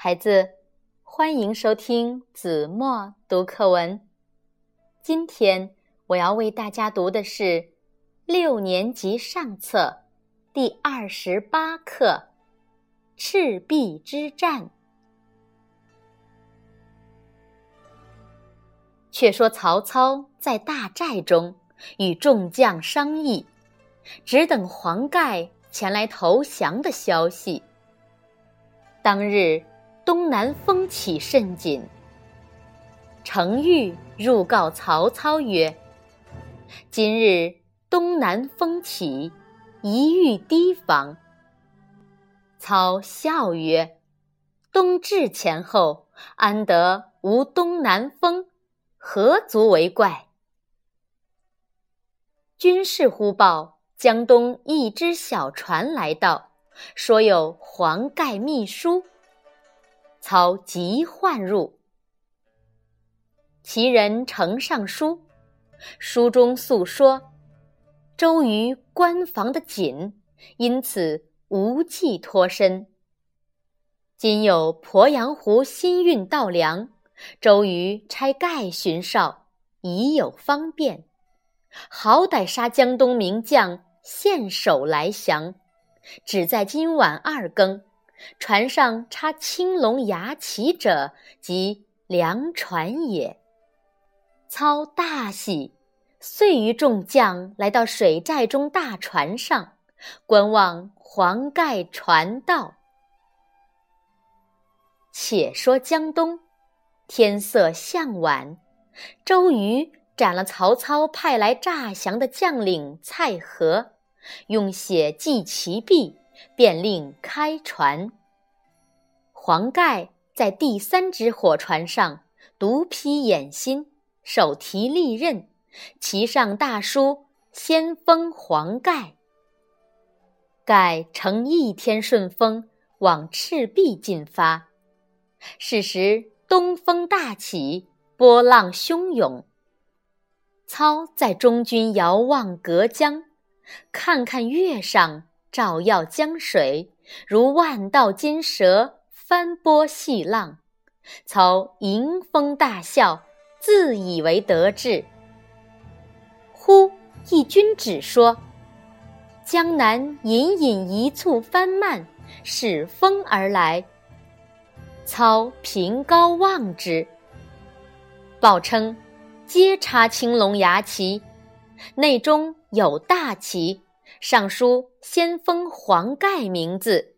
孩子，欢迎收听子墨读课文。今天我要为大家读的是六年级上册第二十八课《赤壁之战》。却说曹操在大寨中与众将商议，只等黄盖前来投降的消息。当日。东南风起甚紧。程昱入告曹操曰：“今日东南风起，宜欲提防。”操笑曰：“冬至前后，安得无东南风？何足为怪？”军士忽报，江东一只小船来到，说有黄盖密书。操即唤入，其人呈上书，书中诉说周瑜关防的紧，因此无计脱身。今有鄱阳湖新运稻粮，周瑜差盖巡哨，已有方便。好歹杀江东名将，献首来降，只在今晚二更。船上插青龙牙旗者，即粮船也。操大喜，遂与众将来到水寨中大船上，观望黄盖船到。且说江东，天色向晚，周瑜斩了曹操派来诈降的将领蔡和，用血祭其壁。便令开船。黄盖在第三只火船上，独披眼心，手提利刃，骑上大书“先锋黄盖”。盖乘一天顺风，往赤壁进发。是时东风大起，波浪汹涌。操在中军遥望隔江，看看月上。照耀江水，如万道金蛇翻波细浪。操迎风大笑，自以为得志。忽一军指说：“江南隐隐一簇帆漫，使风而来。”操凭高望之，报称：“皆插青龙牙旗，内中有大旗。”上书“先锋黄盖”名字。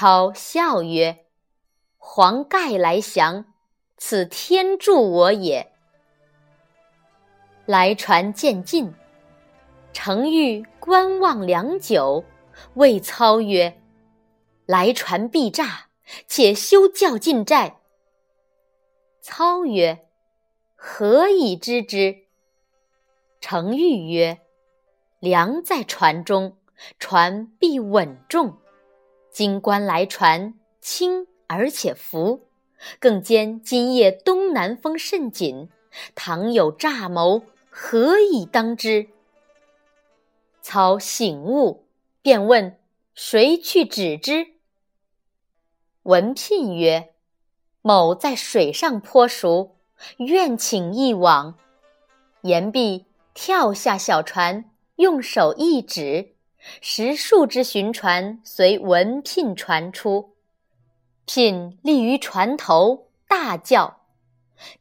操笑曰：“黄盖来降，此天助我也。”来船渐近，程昱观望良久，谓操曰：“来船必诈，且休教进寨。”操曰：“何以知之？”程昱曰：粮在船中，船必稳重。今观来船轻而且浮，更兼今夜东南风甚紧，倘有诈谋，何以当之？操醒悟，便问谁去止之。文聘曰：“某在水上颇熟，愿请一往。”言毕，跳下小船。用手一指，十数只巡船随文聘传出。聘立于船头，大叫：“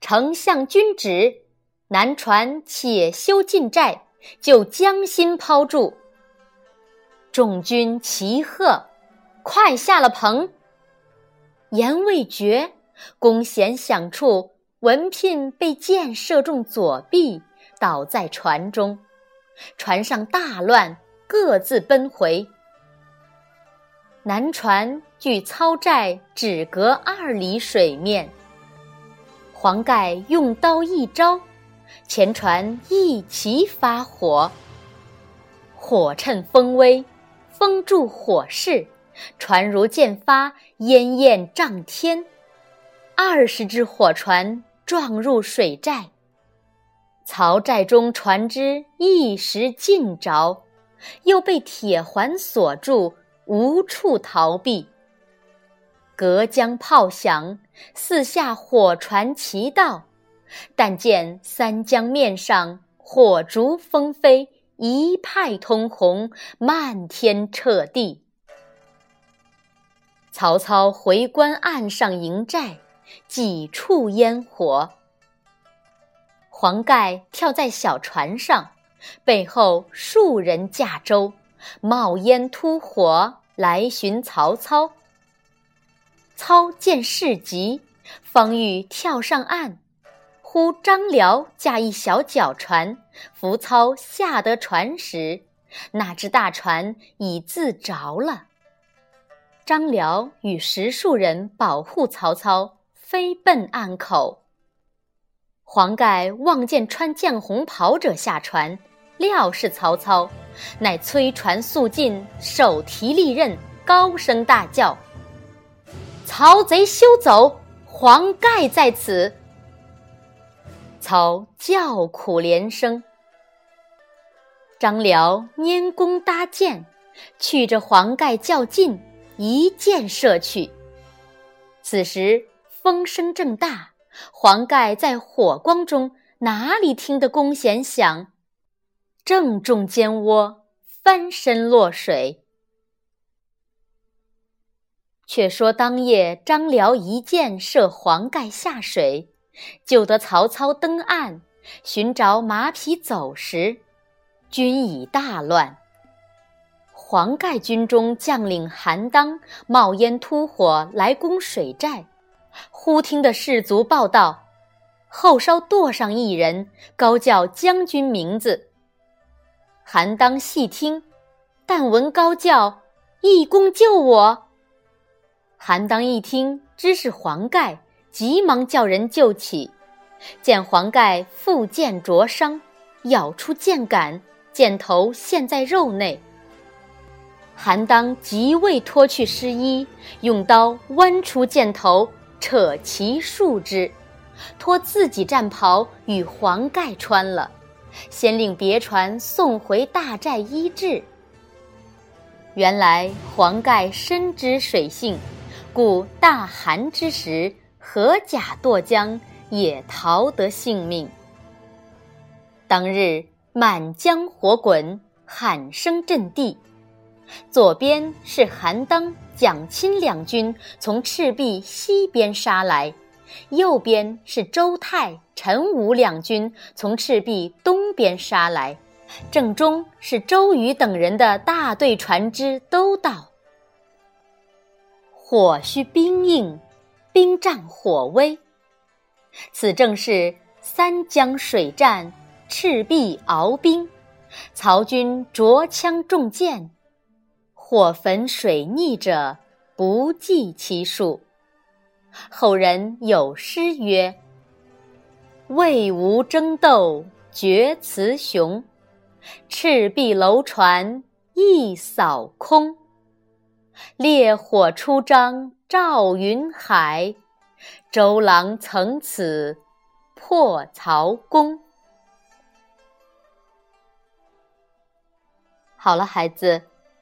丞相君旨，南船且休进寨，就将心抛住。”众军齐喝：“快下了棚！”言未绝，弓弦响处，文聘被箭射中左臂，倒在船中。船上大乱，各自奔回。南船距操寨只隔二里水面。黄盖用刀一招，前船一齐发火。火趁风威，风助火势，船如箭发，烟焰涨天。二十只火船撞入水寨。曹寨中船只一时尽着，又被铁环锁住，无处逃避。隔江炮响，四下火船齐到。但见三江面上火烛纷飞，一派通红，漫天彻地。曹操回关岸上营寨，几处烟火。黄盖跳在小船上，背后数人驾舟，冒烟突火来寻曹操。操见事急，方欲跳上岸。忽张辽驾一小脚船扶操下得船时，那只大船已自着了。张辽与十数人保护曹操，飞奔岸口。黄盖望见穿绛红袍者下船，料是曹操，乃催船速进，手提利刃，高声大叫：“曹贼休走！黄盖在此！”曹叫苦连声，张辽拈弓搭箭，去着黄盖较劲，一箭射去。此时风声正大，黄盖在火光中，哪里听得弓弦响？正中肩窝，翻身落水。却说当夜，张辽一箭射黄盖下水。救得曹操登岸，寻找马匹走时，军已大乱。黄盖军中将领韩当冒烟突火来攻水寨，忽听得士卒报道，后稍垛上一人，高叫将军名字。韩当细听，但闻高叫义公救我。韩当一听，知是黄盖。急忙叫人救起，见黄盖腹剑灼伤，咬出剑杆，箭头陷在肉内。韩当急未脱去湿衣，用刀剜出箭头，扯其束之，脱自己战袍与黄盖穿了，先令别船送回大寨医治。原来黄盖深知水性，故大寒之时。合甲堕江，也逃得性命。当日满江火滚，喊声震地。左边是韩当、蒋钦两军从赤壁西边杀来，右边是周泰、陈武两军从赤壁东边杀来，正中是周瑜等人的大队船只都到。火需兵硬。兵战火威，此正是三江水战，赤壁鏖兵。曹军着枪中箭，火焚水溺者不计其数。后人有诗曰：“魏吴争斗决雌雄，赤壁楼船一扫空。烈火出张。”赵云海，周郎曾此破曹公。好了，孩子，